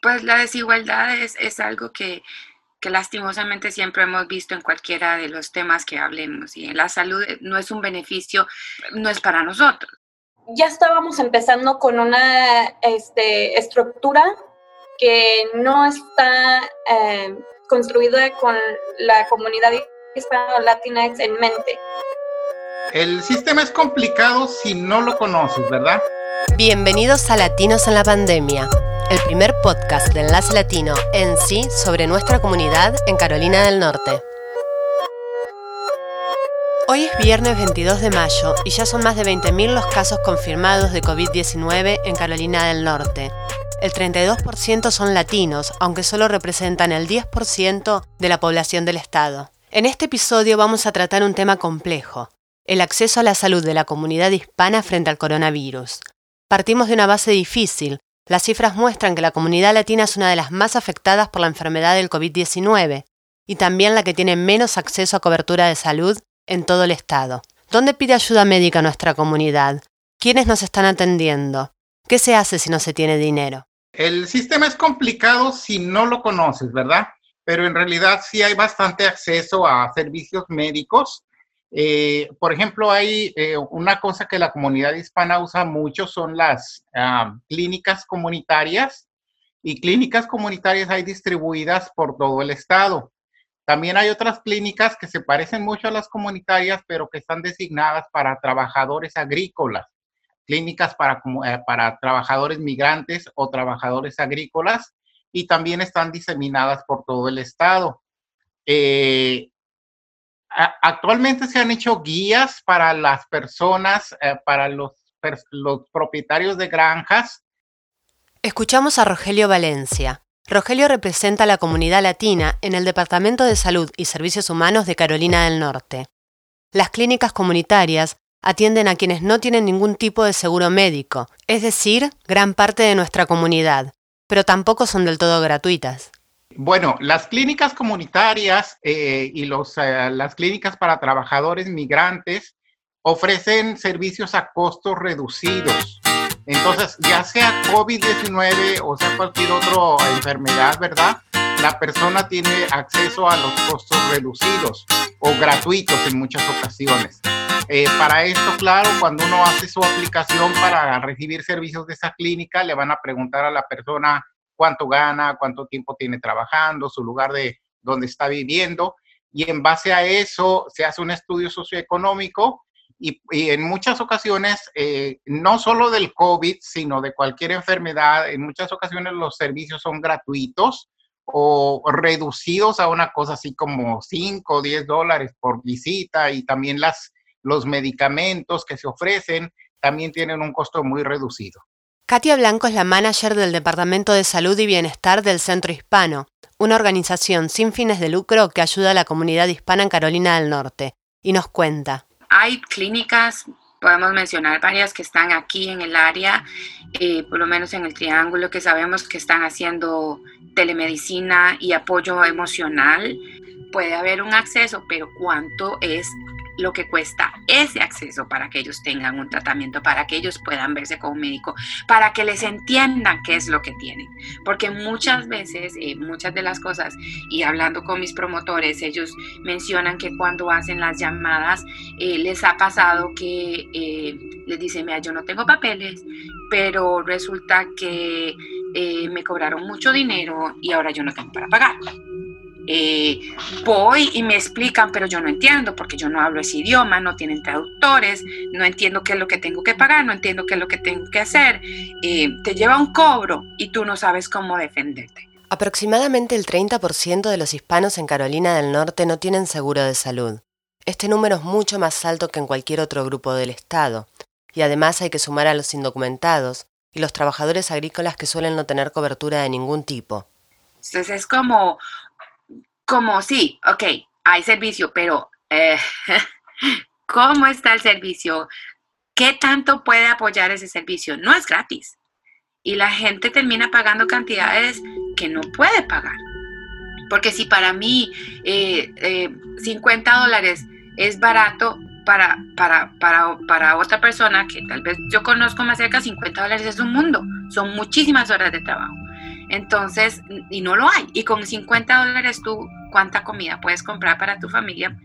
Pues la desigualdad es, es algo que, que lastimosamente siempre hemos visto en cualquiera de los temas que hablemos. Y la salud no es un beneficio, no es para nosotros. Ya estábamos empezando con una este, estructura que no está eh, construida con la comunidad hispano-latina en mente. El sistema es complicado si no lo conoces, ¿verdad? Bienvenidos a Latinos en la Pandemia el primer podcast de Enlace Latino en sí sobre nuestra comunidad en Carolina del Norte. Hoy es viernes 22 de mayo y ya son más de 20.000 los casos confirmados de COVID-19 en Carolina del Norte. El 32% son latinos, aunque solo representan el 10% de la población del estado. En este episodio vamos a tratar un tema complejo, el acceso a la salud de la comunidad hispana frente al coronavirus. Partimos de una base difícil, las cifras muestran que la comunidad latina es una de las más afectadas por la enfermedad del COVID-19 y también la que tiene menos acceso a cobertura de salud en todo el estado. ¿Dónde pide ayuda médica nuestra comunidad? ¿Quiénes nos están atendiendo? ¿Qué se hace si no se tiene dinero? El sistema es complicado si no lo conoces, ¿verdad? Pero en realidad sí hay bastante acceso a servicios médicos eh, por ejemplo, hay eh, una cosa que la comunidad hispana usa mucho, son las ah, clínicas comunitarias y clínicas comunitarias hay distribuidas por todo el estado. También hay otras clínicas que se parecen mucho a las comunitarias, pero que están designadas para trabajadores agrícolas, clínicas para, eh, para trabajadores migrantes o trabajadores agrícolas, y también están diseminadas por todo el estado. Actualmente se han hecho guías para las personas, eh, para los, los propietarios de granjas. Escuchamos a Rogelio Valencia. Rogelio representa a la comunidad latina en el Departamento de Salud y Servicios Humanos de Carolina del Norte. Las clínicas comunitarias atienden a quienes no tienen ningún tipo de seguro médico, es decir, gran parte de nuestra comunidad, pero tampoco son del todo gratuitas. Bueno, las clínicas comunitarias eh, y los, eh, las clínicas para trabajadores migrantes ofrecen servicios a costos reducidos. Entonces, ya sea COVID-19 o sea cualquier otra enfermedad, ¿verdad? La persona tiene acceso a los costos reducidos o gratuitos en muchas ocasiones. Eh, para esto, claro, cuando uno hace su aplicación para recibir servicios de esa clínica, le van a preguntar a la persona cuánto gana, cuánto tiempo tiene trabajando, su lugar de donde está viviendo. Y en base a eso se hace un estudio socioeconómico y, en muchas ocasiones, eh, no solo del COVID, sino de cualquier enfermedad, en muchas ocasiones los servicios son gratuitos o reducidos a una cosa así como 5 o 10 dólares por visita y también las, los medicamentos que se ofrecen también tienen un costo muy reducido. Katia Blanco es la manager del Departamento de Salud y Bienestar del Centro Hispano, una organización sin fines de lucro que ayuda a la comunidad hispana en Carolina del Norte, y nos cuenta. Hay clínicas, podemos mencionar varias que están aquí en el área, eh, por lo menos en el Triángulo, que sabemos que están haciendo telemedicina y apoyo emocional. Puede haber un acceso, pero ¿cuánto es lo que cuesta ese acceso para que ellos tengan un tratamiento, para que ellos puedan verse con un médico, para que les entiendan qué es lo que tienen. Porque muchas veces, eh, muchas de las cosas, y hablando con mis promotores, ellos mencionan que cuando hacen las llamadas, eh, les ha pasado que eh, les dicen, mira, yo no tengo papeles, pero resulta que me cobraron mucho dinero y ahora yo no tengo para pagar. Eh, voy y me explican, pero yo no entiendo porque yo no hablo ese idioma, no tienen traductores, no entiendo qué es lo que tengo que pagar, no entiendo qué es lo que tengo que hacer. Eh, te lleva un cobro y tú no sabes cómo defenderte. Aproximadamente el 30% de los hispanos en Carolina del Norte no tienen seguro de salud. Este número es mucho más alto que en cualquier otro grupo del Estado, y además hay que sumar a los indocumentados y los trabajadores agrícolas que suelen no tener cobertura de ningún tipo. Entonces es como como sí, ok, hay servicio, pero eh, ¿cómo está el servicio? ¿Qué tanto puede apoyar ese servicio? No es gratis. Y la gente termina pagando cantidades que no puede pagar. Porque si para mí 50 eh, eh, dólares es barato, para, para, para, para, otra persona que tal vez yo conozco más cerca, 50 dólares es un mundo. Son muchísimas horas de trabajo. Entonces, y no lo hay. Y con 50 dólares tú, ¿cuánta comida puedes comprar para tu familia?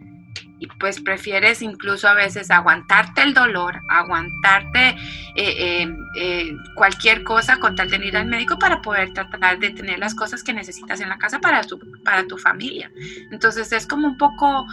y pues prefieres incluso a veces aguantarte el dolor, aguantarte eh, eh, eh, cualquier cosa con tal de ir al médico para poder tratar de tener las cosas que necesitas en la casa para tu, para tu familia. Entonces es como un poco,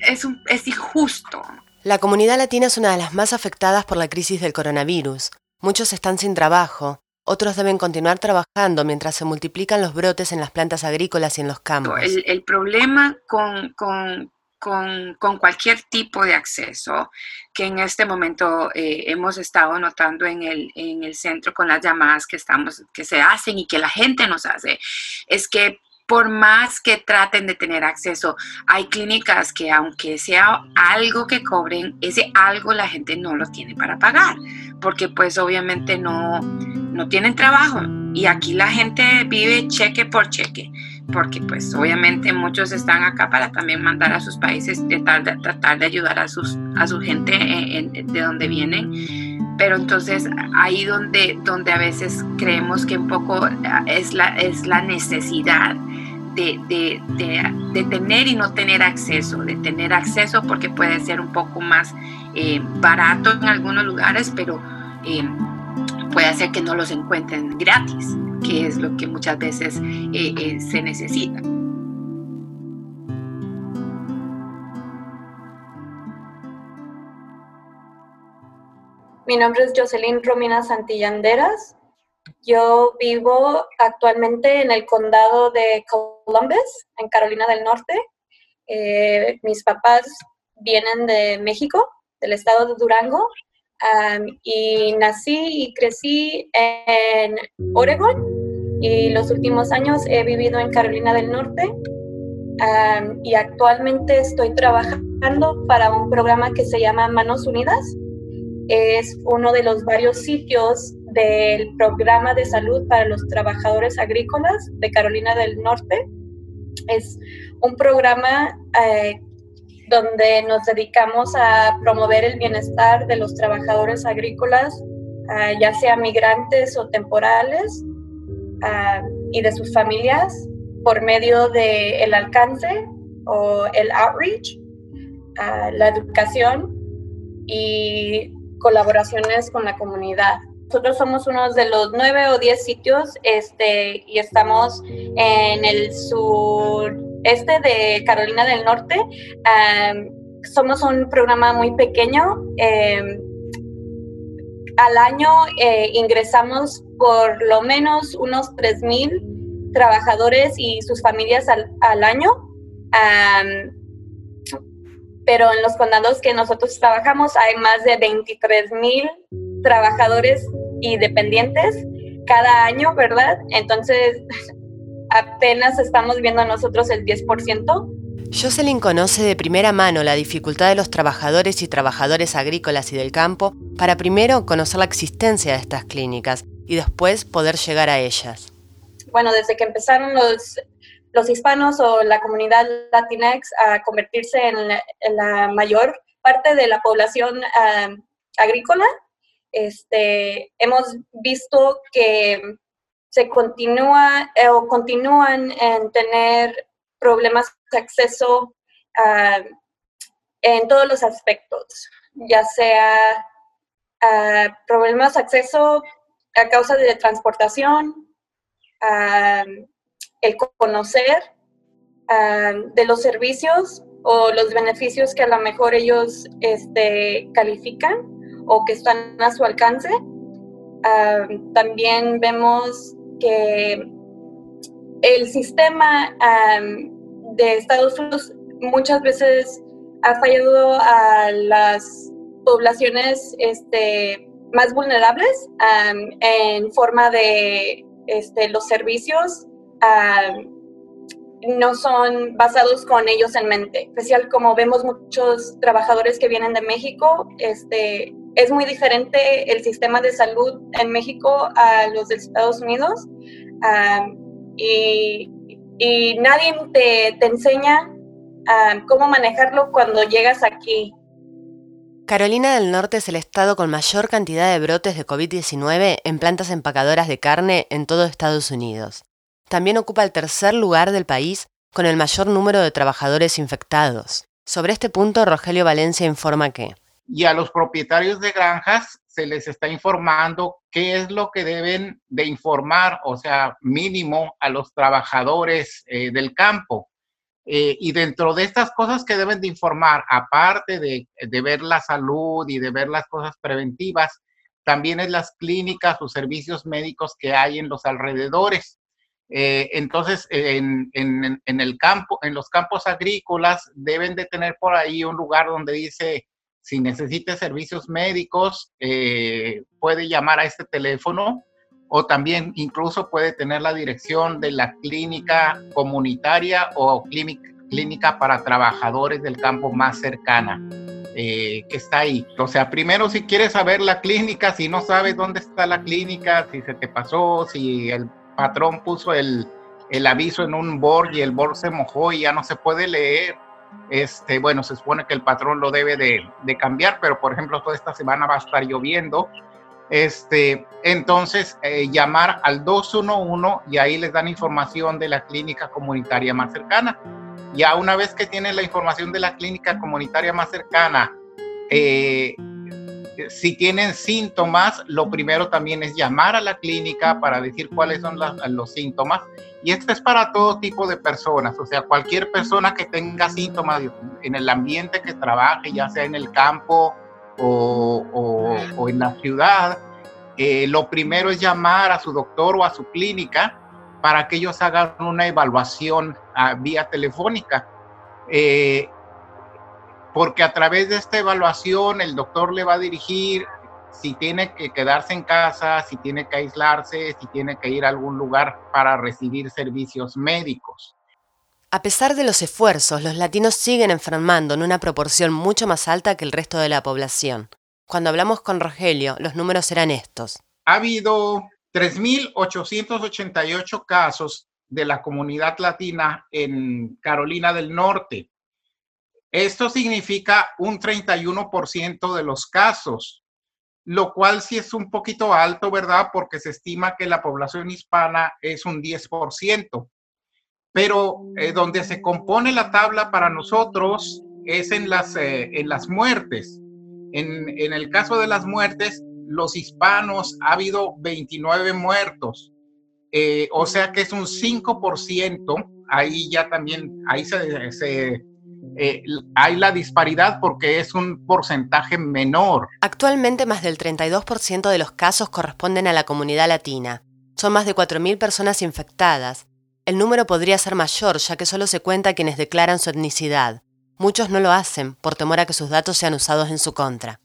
es, es injusto. La comunidad latina es una de las más afectadas por la crisis del coronavirus. Muchos están sin trabajo, otros deben continuar trabajando mientras se multiplican los brotes en las plantas agrícolas y en los campos. El, problema con, con, con, cualquier tipo de acceso que en este momento eh, hemos estado notando en el, en el centro con las llamadas que, estamos, que se hacen y que la gente nos hace, es que por más que traten de tener acceso, hay clínicas que aunque sea algo que cobren, ese algo la gente no lo tiene para pagar, porque pues obviamente no, no tienen trabajo. Y aquí la gente vive cheque por cheque, porque pues obviamente muchos están acá para también mandar a sus países, tratar de, tratar de ayudar a, sus, a su gente de donde vienen. Pero entonces ahí donde, donde a veces creemos que un poco es la, es la necesidad de, tener y no tener acceso, de tener acceso porque puede ser un poco más eh, barato en algunos lugares, pero eh, puede hacer que no los encuentren gratis, que es lo que muchas veces eh, se necesita. Mi nombre es Jocelyn Romina Santillanderas. Yo vivo actualmente en el condado de Columbus, en Carolina del Norte. Eh, mis papás vienen de México, del estado de Durango, y nací y crecí en Oregon y los últimos años he vivido en Carolina del Norte y actualmente estoy trabajando para un programa que se llama Manos Unidas. Es uno de los varios sitios del programa de salud para los trabajadores agrícolas de Carolina del Norte. Es un programa eh, donde nos dedicamos a promover el bienestar de los trabajadores agrícolas, eh, ya sea migrantes o temporales, eh, y de sus familias por medio del el alcance o el outreach, la educación y colaboraciones con la comunidad. Nosotros somos uno de los nueve o diez sitios este, y estamos en el sureste de Carolina del Norte. somos un programa muy pequeño. Em, al año eh, ingresamos por lo menos unos 3.000 trabajadores y sus familias al, al año. Pero en los condados que nosotros trabajamos hay más de 23.000 trabajadores y dependientes cada año, ¿verdad? Entonces, apenas estamos viendo nosotros el 10%. Jocelyn conoce de primera mano la dificultad de los trabajadores y trabajadoras agrícolas y del campo para primero conocer la existencia de estas clínicas y después poder llegar a ellas. Bueno, desde que empezaron los, los hispanos o la comunidad latinex a convertirse en la, mayor parte de la población ah, agrícola, este, hemos visto que se continúa eh, o continúan en tener problemas de acceso en todos los aspectos, ya sea problemas de acceso a causa de transportación, el conocer de los servicios o los beneficios que a lo mejor ellos este, califican o que están a su alcance. Ah, también vemos que el sistema de Estados Unidos muchas veces ha fallado a las poblaciones este, más vulnerables en forma de este, los servicios no son basados con ellos en mente, especial como vemos muchos trabajadores que vienen de México, este, es muy diferente el sistema de salud en México a los de Estados Unidos y, nadie te, enseña cómo manejarlo cuando llegas aquí. Carolina del Norte es el estado con mayor cantidad de brotes de COVID-19 en plantas empacadoras de carne en todo Estados Unidos. También ocupa el tercer lugar del país con el mayor número de trabajadores infectados. Sobre este punto, Rogelio Valencia informa que... Y a los propietarios de granjas se les está informando qué es lo que deben de informar, o sea, mínimo a los trabajadores eh, del campo. Eh, y dentro de estas cosas que deben de informar, aparte de, ver la salud y de ver las cosas preventivas, también es las clínicas o servicios médicos que hay en los alrededores. Eh, entonces, en, el campo, en los campos agrícolas, deben de tener por ahí un lugar donde dice, si necesita servicios médicos, eh, puede llamar a este teléfono o también incluso puede tener la dirección de la clínica comunitaria o clínica, para trabajadores del campo más cercana. Eh, que está ahí. O sea, primero si quieres saber la clínica, si no sabes dónde está la clínica, si se te pasó, si el patrón puso el, aviso en un board y el board se mojó y ya no se puede leer, este, bueno, se supone que el patrón lo debe de, de cambiar, pero por ejemplo, toda esta semana va a estar lloviendo este, entonces, eh, llamar al 211 y ahí les dan información de la clínica comunitaria más cercana. Ya una vez que tienen la información de la clínica comunitaria más cercana, eh, si tienen síntomas, lo primero también es llamar a la clínica para decir cuáles son los síntomas. Y esto es para todo tipo de personas, o sea, cualquier persona que tenga síntomas en el ambiente que trabaje, ya sea en el campo, o, en la ciudad, eh, lo primero es llamar a su doctor o a su clínica para que ellos hagan una evaluación a, vía telefónica. Eh, porque a través de esta evaluación el doctor le va a dirigir si tiene que quedarse en casa, si tiene que aislarse, si tiene que ir a algún lugar para recibir servicios médicos. A pesar de los esfuerzos, los latinos siguen enfermando en una proporción mucho más alta que el resto de la población. Cuando hablamos con Rogelio, los números eran estos. Ha habido 3.888 casos de la comunidad latina en Carolina del Norte. Esto significa un 31% de los casos, lo cual sí es un poquito alto, ¿verdad? Porque se estima que la población hispana es un 10% pero eh, donde se compone la tabla para nosotros es en las, eh, en las muertes. En, en, el caso de las muertes, los hispanos ha habido 29 muertos, eh, o sea que es un 5%, ahí ya también, ahí se, se hay la disparidad porque es un porcentaje menor. Actualmente más del 32% de los casos corresponden a la comunidad latina. Son más de 4.000 personas infectadas, el número podría ser mayor, ya que solo se cuenta quienes declaran su etnicidad. Muchos no lo hacen por temor a que sus datos sean usados en su contra.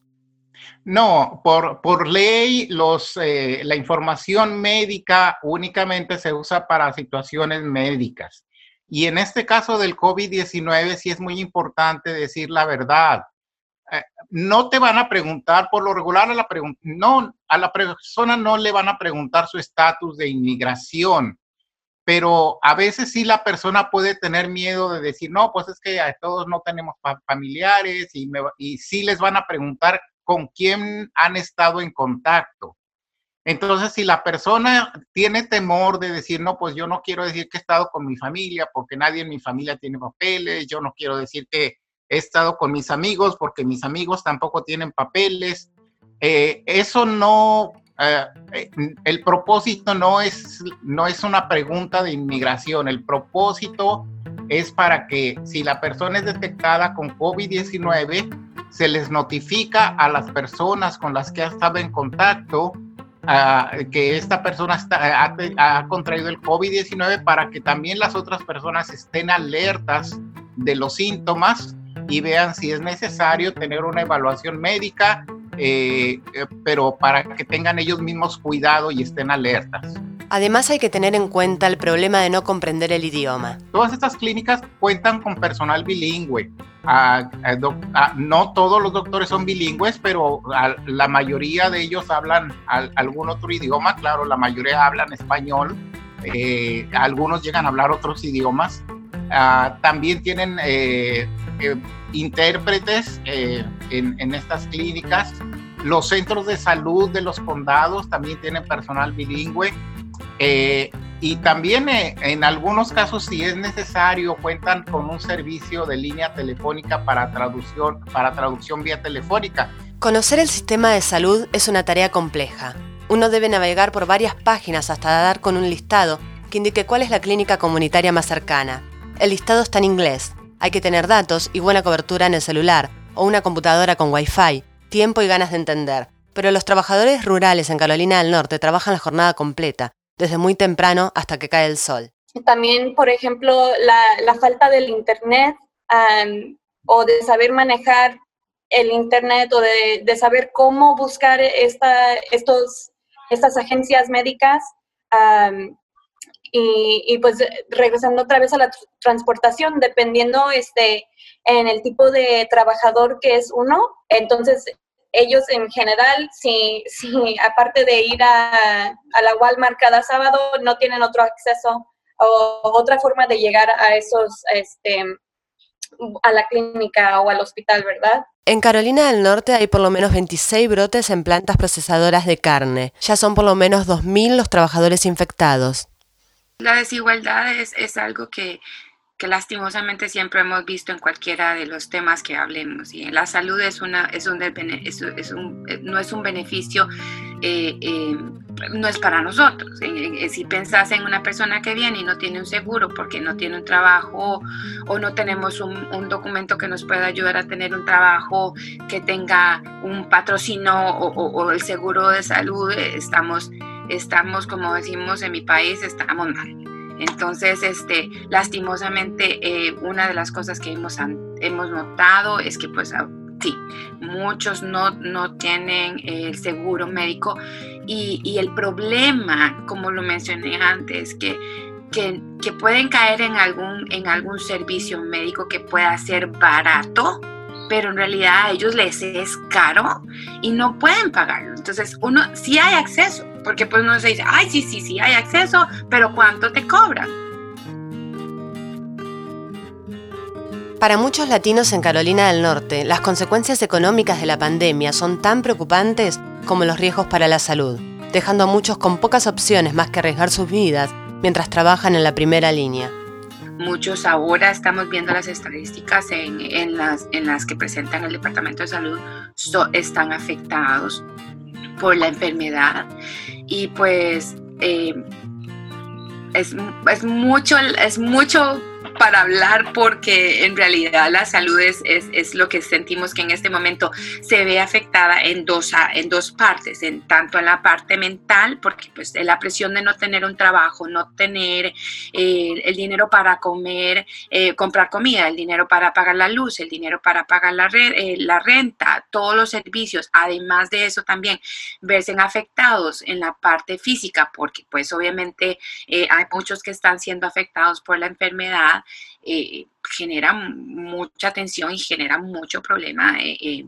No, por, por ley los, eh, la información médica únicamente se usa para situaciones médicas. Y en este caso del COVID-19 sí es muy importante decir la verdad. Eh, no te van a preguntar, por lo regular a la, no, persona no le van a preguntar su estatus de inmigración pero a veces sí la persona puede tener miedo de decir, no, pues es que a todos no tenemos familiares y, y sí les van a preguntar con quién han estado en contacto. Entonces, si la persona tiene temor de decir, no, pues yo no quiero decir que he estado con mi familia porque nadie en mi familia tiene papeles, yo no quiero decir que he estado con mis amigos porque mis amigos tampoco tienen papeles, eh, eso no eh, eh, el propósito no es, no es una pregunta de inmigración, el propósito es para que si la persona es detectada con COVID-19, se les notifica a las personas con las que ha estado en contacto que esta persona está, ha, ha contraído el COVID-19 para que también las otras personas estén alertas de los síntomas y vean si es necesario tener una evaluación médica eh, eh, pero para que tengan ellos mismos cuidado y estén alertas. Además hay que tener en cuenta el problema de no comprender el idioma. Todas estas clínicas cuentan con personal bilingüe. No todos los doctores son bilingües, pero la mayoría de ellos hablan algún otro idioma. Claro, la mayoría hablan español. Eh, algunos llegan a hablar otros idiomas. Ah, también tienen intérpretes en, estas clínicas. Los centros de salud de los condados también tienen personal bilingüe. Eh, y también eh, en algunos casos, si es necesario, cuentan con un servicio de línea telefónica para traducción, para traducción vía telefónica. Conocer el sistema de salud es una tarea compleja. Uno debe navegar por varias páginas hasta dar con un listado que indique cuál es la clínica comunitaria más cercana. El listado está en inglés. Hay que tener datos y buena cobertura en el celular o una computadora con Wi-Fi, tiempo y ganas de entender. Pero los trabajadores rurales en Carolina del Norte trabajan la jornada completa, desde muy temprano hasta que cae el sol. También, por ejemplo, la, falta del Internet o de saber manejar el Internet o de, saber cómo buscar esta, estos, estas agencias médicas. y, pues regresando otra vez a la transportación, dependiendo este, en el tipo de trabajador que es uno, entonces ellos en general, si, si aparte de ir a, a, la Walmart cada sábado, no tienen otro acceso o otra forma de llegar a esos, este, a la clínica o al hospital, ¿verdad? En Carolina del Norte hay por lo menos 26 brotes en plantas procesadoras de carne. Ya son por lo menos 2.000 los trabajadores infectados. La desigualdad es, es algo que que lastimosamente siempre hemos visto en cualquiera de los temas que hablemos. Y la salud es una, es un, un no es un beneficio, eh, eh, no es para nosotros. Si pensás en una persona que viene y no tiene un seguro porque no tiene un trabajo o no tenemos un, documento que nos pueda ayudar a tener un trabajo que tenga un patrocinio o, o, el seguro de salud, eh, estamos, estamos, como decimos en mi país, estamos mal. Entonces, este, lastimosamente, eh, una de las cosas que hemos, hemos notado es que, pues, ah, sí, muchos no, no tienen el seguro médico y, y, el problema, como lo mencioné antes, que, que, que pueden caer en algún, en algún servicio médico que pueda ser barato, pero en realidad a ellos les es caro y no pueden pagarlo. Entonces, uno sí hay acceso, porque pues uno se dice, ay, sí, sí, sí, hay acceso, pero ¿cuánto te cobran? Para muchos latinos en Carolina del Norte, las consecuencias económicas de la pandemia son tan preocupantes como los riesgos para la salud, dejando a muchos con pocas opciones más que arriesgar sus vidas mientras trabajan en la primera línea. Muchos ahora estamos viendo las estadísticas en, las, en las que presentan el Departamento de Salud, están afectados por la enfermedad. Y pues eh, es, es, mucho, es mucho para hablar porque en realidad la salud es, es, lo que sentimos que en este momento se ve afectada en dos, en dos partes, en tanto en la parte mental, porque pues la presión de no tener un trabajo, no tener eh, el dinero para comer, eh, comprar comida, el dinero para pagar la luz, el dinero para pagar la, eh, la renta, todos los servicios, además de eso también verse afectados en la parte física, porque pues obviamente hay muchos que están siendo afectados por la enfermedad eh, genera mucha tensión y genera mucho problema. Eh, eh,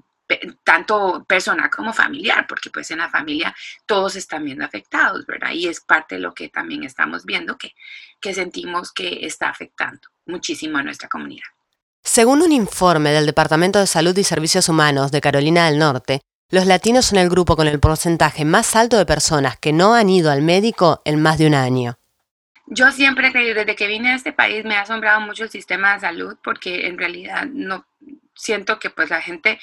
tanto personal como familiar, porque pues en la familia todos están viendo afectados, ¿verdad? Y es parte de lo que también estamos viendo que, que sentimos que está afectando muchísimo a nuestra comunidad. Según un informe del Departamento de Salud y Servicios Humanos de Carolina del Norte, los latinos son el grupo con el porcentaje más alto de personas que no han ido al médico en más de un año. Yo siempre, desde que vine a este país, me ha asombrado mucho el sistema de salud porque en realidad no siento que pues la gente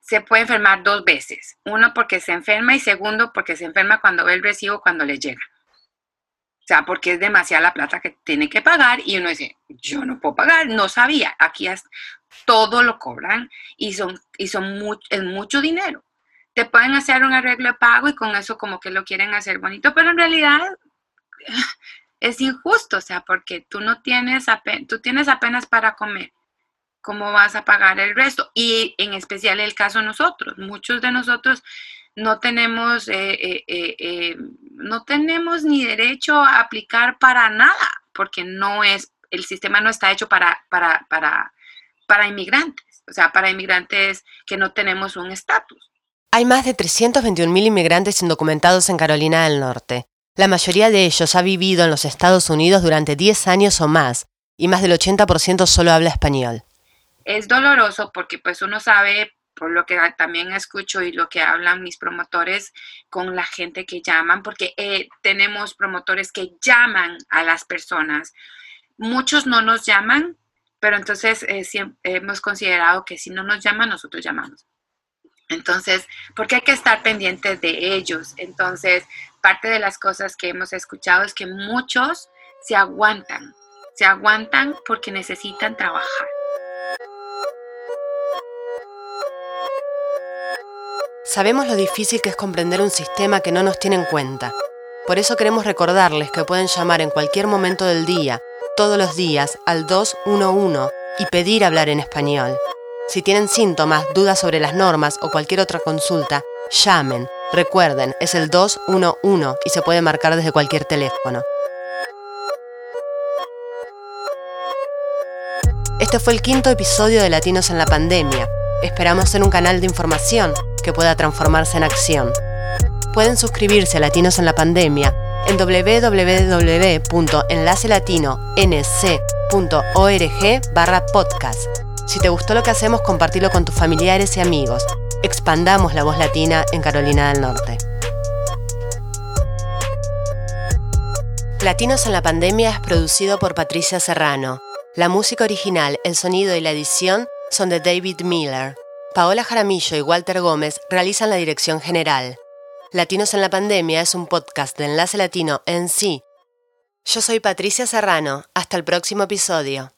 se puede enfermar dos veces. Uno porque se enferma y segundo porque se enferma cuando ve el recibo cuando le llega. O sea, porque es demasiada la plata que tiene que pagar y uno dice, yo no puedo pagar, no sabía, aquí todo lo cobran y son, y son es mucho dinero. Te pueden hacer un arreglo de pago y con eso como que lo quieren hacer bonito, pero en realidad es injusto, o sea, porque tú no tienes, tú tienes apenas para comer. ¿Cómo vas a pagar el resto? Y en especial el caso de nosotros. Muchos de nosotros no tenemos, eh, eh, eh, no tenemos ni derecho a aplicar para nada, porque no es, el sistema no está hecho para, para, para, para inmigrantes, o sea, para inmigrantes que no tenemos un estatus. Hay más de 321.000 inmigrantes indocumentados en Carolina del Norte. La mayoría de ellos ha vivido en los Estados Unidos durante 10 años o más, y más del 80% solo habla español. Es doloroso porque pues uno sabe por lo que también escucho y lo que hablan mis promotores con la gente que llaman, porque eh, tenemos promotores que llaman a las personas. Muchos no nos llaman, pero entonces eh, hemos considerado que si no nos llaman, nosotros llamamos. Entonces, porque hay que estar pendientes de ellos. Entonces, parte de las cosas que hemos escuchado es que muchos se aguantan, se aguantan porque necesitan trabajar. Sabemos lo difícil que es comprender un sistema que no nos tiene en cuenta. Por eso queremos recordarles que pueden llamar en cualquier momento del día, todos los días, al 211 y pedir hablar en español. Si tienen síntomas, dudas sobre las normas o cualquier otra consulta, llamen. Recuerden, es el 211 y se puede marcar desde cualquier teléfono. Este fue el quinto episodio de Latinos en la Pandemia. Esperamos ser un canal de información que pueda transformarse en acción. Pueden suscribirse a Latinos en la Pandemia en www.enlacelatino.nc.org barra podcast. Si te gustó lo que hacemos, compartilo con tus familiares y amigos. Expandamos la voz latina en Carolina del Norte. Latinos en la Pandemia es producido por Patricia Serrano. La música original, el sonido y la edición son de David Miller. Paola Jaramillo y Walter Gómez realizan la dirección general. Latinos en la Pandemia es un podcast de Enlace Latino en sí. Yo soy Patricia Serrano. Hasta el próximo episodio.